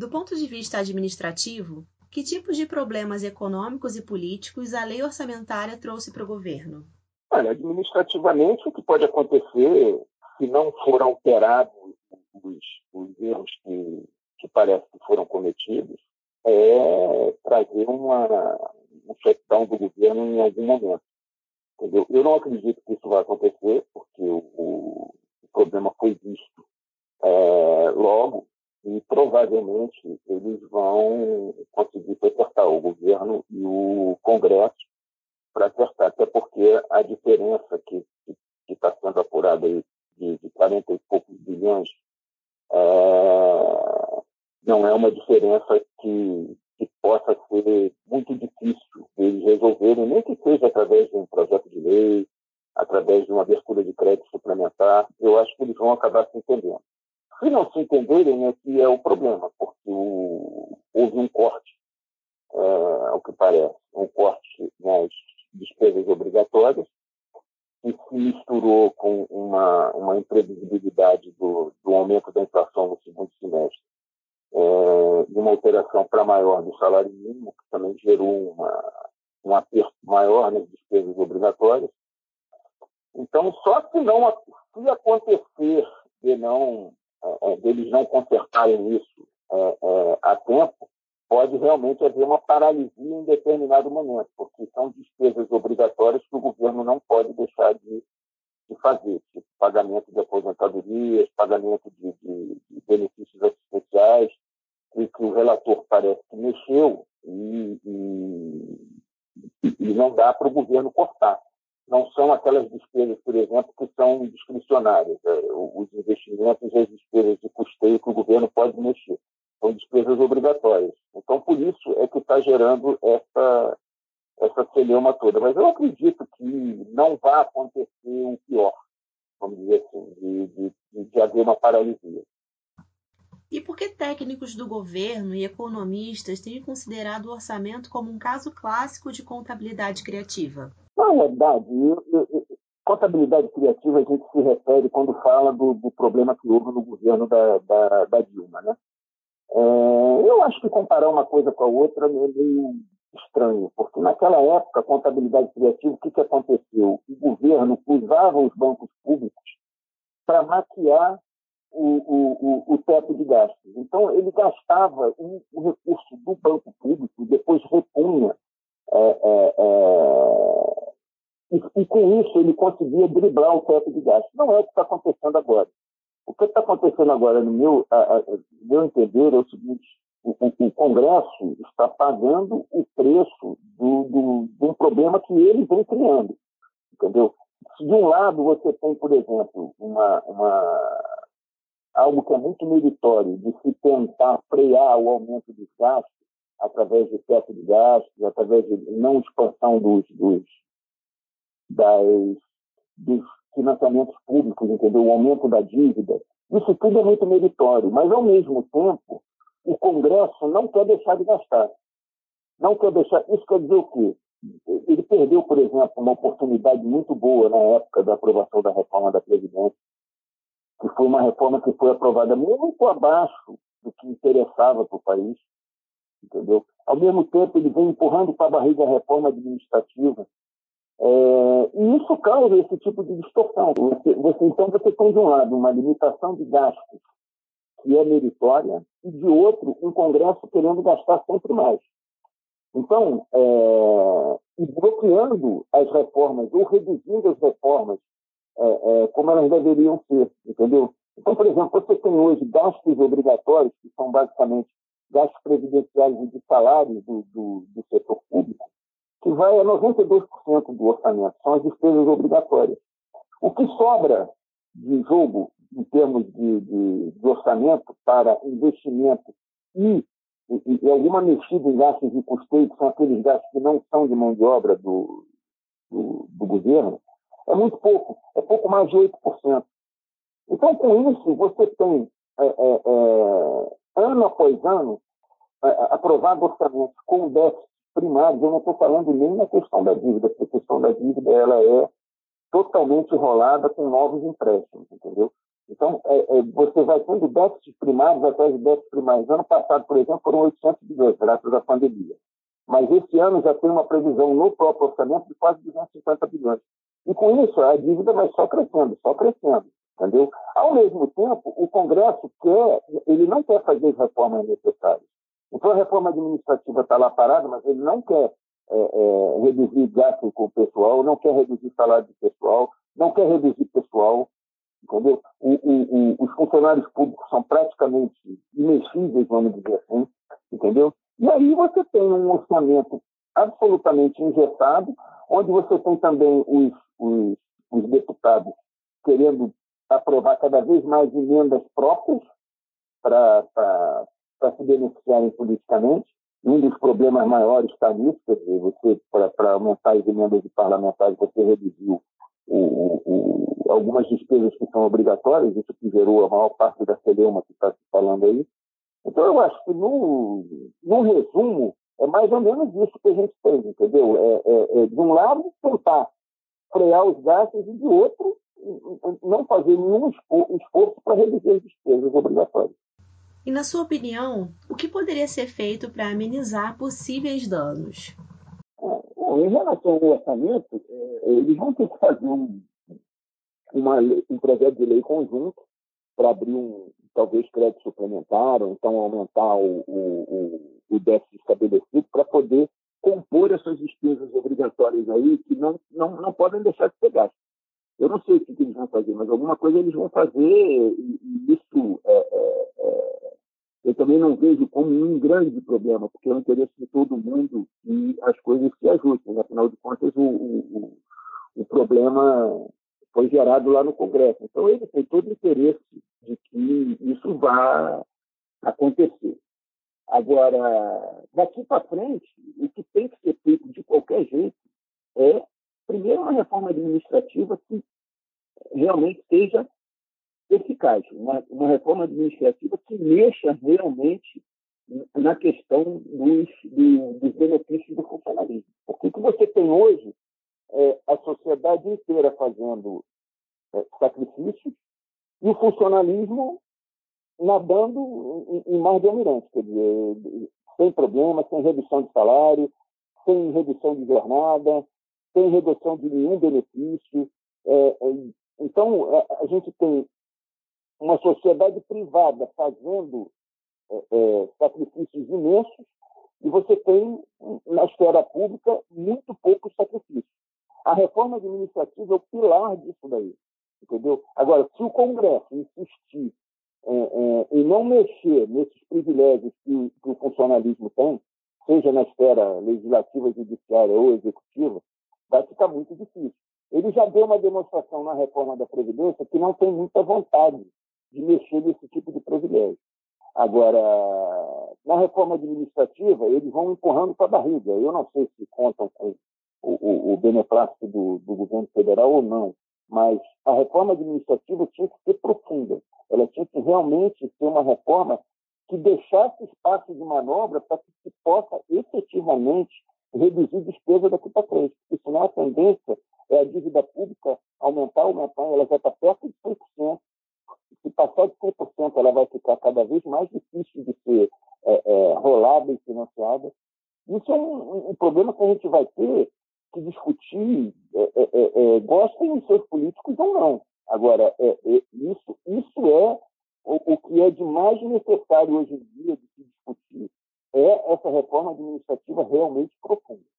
Do ponto de vista administrativo, que tipos de problemas econômicos e políticos a lei orçamentária trouxe para o governo? Olha, administrativamente, o que pode acontecer, se não for alterado os, os erros que, que parece que foram cometidos, é trazer uma, um shutdown do governo em algum momento. Entendeu? Eu não acredito que isso vai acontecer, porque o, o problema foi visto é, logo e provavelmente eles vão conseguir acertar o governo e o Congresso para acertar, até porque a diferença que está sendo apurada aí de, de 40 e poucos bilhões é, não é uma diferença que, que possa ser muito difícil eles resolverem, nem que seja através de um projeto de lei, através de uma abertura de crédito suplementar, eu acho que eles vão acabar. Se não se entenderem, é que é o problema, porque o, houve um corte, é, ao que parece, um corte nas despesas obrigatórias, que se misturou com uma, uma imprevisibilidade do, do aumento da inflação no segundo semestre, é, de uma alteração para maior do salário mínimo, que também gerou uma, um aperto maior nas despesas obrigatórias. Então, só se não se acontecer de não deles não consertarem isso é, é, a tempo, pode realmente haver uma paralisia em determinado momento, porque são despesas obrigatórias que o governo não pode deixar de, de fazer, tipo pagamento de aposentadorias, pagamento de, de, de benefícios assistenciais, e que o relator parece que mexeu e, e, e não dá para o governo cortar. Não são aquelas despesas, por exemplo, que são discricionárias, é, os investimentos que o governo pode mexer. São despesas obrigatórias. Então, por isso é que está gerando essa, essa celeuma toda. Mas eu acredito que não vai acontecer o pior, vamos dizer assim, de, de, de haver uma paralisia. E por que técnicos do governo e economistas têm considerado o orçamento como um caso clássico de contabilidade criativa? Na verdade, eu, eu, contabilidade criativa a gente se refere quando fala do, do problema que houve no governo da, da, da Dilma. Né? É, eu acho que comparar uma coisa com a outra é meio estranho, porque naquela época, a contabilidade criativa, o que, que aconteceu? O governo usava os bancos públicos para maquiar o, o, o, teto de gastos. Então, ele gastava o, o recurso do banco público, depois repunha com isso ele conseguia driblar o teto de gastos. Não é o que está acontecendo agora. O que está acontecendo agora, no meu, a, a, meu entender, é o seguinte: o, o, o, Congresso está pagando o preço do, do, de um problema que ele vem criando. Entendeu? Se de um lado você tem, por exemplo, uma, uma, algo que é muito meritório de se tentar frear o aumento dos gastos, através de teto de gastos, através de não expansão dos, dos, das, dos financiamentos públicos, entendeu? o aumento da dívida. Isso tudo é muito meritório, mas, ao mesmo tempo, o Congresso não quer deixar de gastar. Não quer deixar. Isso quer dizer o quê? Ele perdeu, por exemplo, uma oportunidade muito boa na época da aprovação da reforma da Previdência, que foi uma reforma que foi aprovada muito abaixo do que interessava para o país entendeu? Ao mesmo tempo, ele vem empurrando para a barriga a reforma administrativa. É, e isso causa esse tipo de distorção. Você, você, então, você tem, de um lado, uma limitação de gastos que é meritória, e, de outro, um Congresso querendo gastar sempre mais. Então, é, e bloqueando as reformas, ou reduzindo as reformas é, é, como elas deveriam ser, entendeu? Então, por exemplo, você tem hoje gastos obrigatórios, que são basicamente gastos previdenciários e de salários do, do, do setor público, que vai a 92% do orçamento, são as despesas obrigatórias. O que sobra de jogo em termos de, de, de orçamento para investimento e, e, e, alguma mexida em gastos de custeio, que são aqueles gastos que não são de mão de obra do, do, do governo, é muito pouco, é pouco mais de 8%. Então, com isso, você tem é, é, é, ano após ano, aprovado orçamento com déficit primário, eu não estou falando nem na questão da dívida, porque a questão da dívida ela é totalmente enrolada com novos empréstimos, entendeu? Então, é, é, você vai tendo déficits primários atrás de déficits primários. Ano passado, por exemplo, foram 800 bilhões, graças à pandemia. Mas esse ano já tem uma previsão no próprio orçamento de quase 250 bilhões. E com isso, a dívida vai só crescendo, só crescendo. Entendeu? Ao mesmo tempo, o Congresso quer, ele não quer fazer as reformas necessárias. Então, a reforma administrativa está lá parada, mas ele não quer é, é, reduzir gasto com o pessoal, não quer reduzir salário de pessoal, não quer reduzir pessoal, entendeu? O, o, o, os funcionários públicos são praticamente imexíveis, vamos dizer assim, entendeu? E aí você tem um orçamento absolutamente injetado, onde você tem também os, os, os deputados querendo aprovar cada vez mais emendas próprias para se beneficiarem politicamente. Um dos problemas maiores está nisso, quer dizer, você, para aumentar as emendas de parlamentares, você reduziu o, o, algumas despesas que são obrigatórias, isso que gerou a maior parte da celeuma que está se falando aí. Então, eu acho que, no, no resumo, é mais ou menos isso que a gente fez, entendeu? É, é, é, de um lado, tentar frear os gastos e, de outro, não fazer nenhum esforço para reduzir as despesas obrigatórias. E, na sua opinião, o que poderia ser feito para amenizar possíveis danos? Bom, em relação ao orçamento, é, eles vão ter que fazer um, uma, um projeto de lei conjunto para abrir um, talvez, crédito suplementar, ou então aumentar o, o, o déficit estabelecido para poder compor essas despesas obrigatórias aí que não, não, não podem deixar de ser. Eu não sei o que, eles vão fazer, mas alguma coisa eles vão fazer e, e isso é, é, eu também não vejo como um grande problema, porque é o interesse de todo mundo e as coisas se ajustem. Afinal de contas, o, o, o problema foi gerado lá no Congresso. Então, ele tem todo o interesse de que isso vá acontecer. Agora, daqui para frente, o que tem que ser feito de qualquer jeito é, primeiro, uma reforma administrativa que realmente seja eficaz, uma, uma reforma administrativa que mexa realmente na questão dos, dos benefícios do funcionalismo. Porque o que você tem hoje é a sociedade inteira fazendo é, sacrifícios e o funcionalismo nadando em, em mar de almirante, quer dizer, sem problema, sem redução de salário, sem redução de jornada, sem redução de nenhum benefício. É, é, então, a, a, gente tem uma sociedade privada fazendo é, é sacrifícios imensos e você tem, na esfera pública, muito poucos sacrifícios. A reforma administrativa é o pilar disso daí. Entendeu? Agora, se o Congresso insistir é, é, em não mexer nesses privilégios que, que, o funcionalismo tem, seja na esfera legislativa, judiciária ou executiva, vai ficar muito difícil. Ele já deu uma demonstração na reforma da Previdência que não tem muita vontade de mexer nesse tipo de privilégio. Agora, na reforma administrativa, eles vão empurrando para a barriga. Eu não sei se contam com o, o, o beneplácito do, do governo federal ou não, mas a reforma administrativa tinha que ser profunda. Ela tinha que realmente ser uma reforma que deixasse espaço de manobra para que se possa efetivamente reduzir despesa daqui para frente. Porque senão a tendência é a dívida pública aumentar, aumentar, ela já está perto de 100%. Se passar de 100%, ela vai ficar cada vez mais difícil de ser é, é, rolada e financiada. Isso é um, um problema que a gente vai ter que discutir, é, é, é, é, gostem os seus políticos ou não. Agora, isso, isso é o, o, que é de mais necessário hoje em dia de se discutir, é essa reforma administrativa realmente profunda.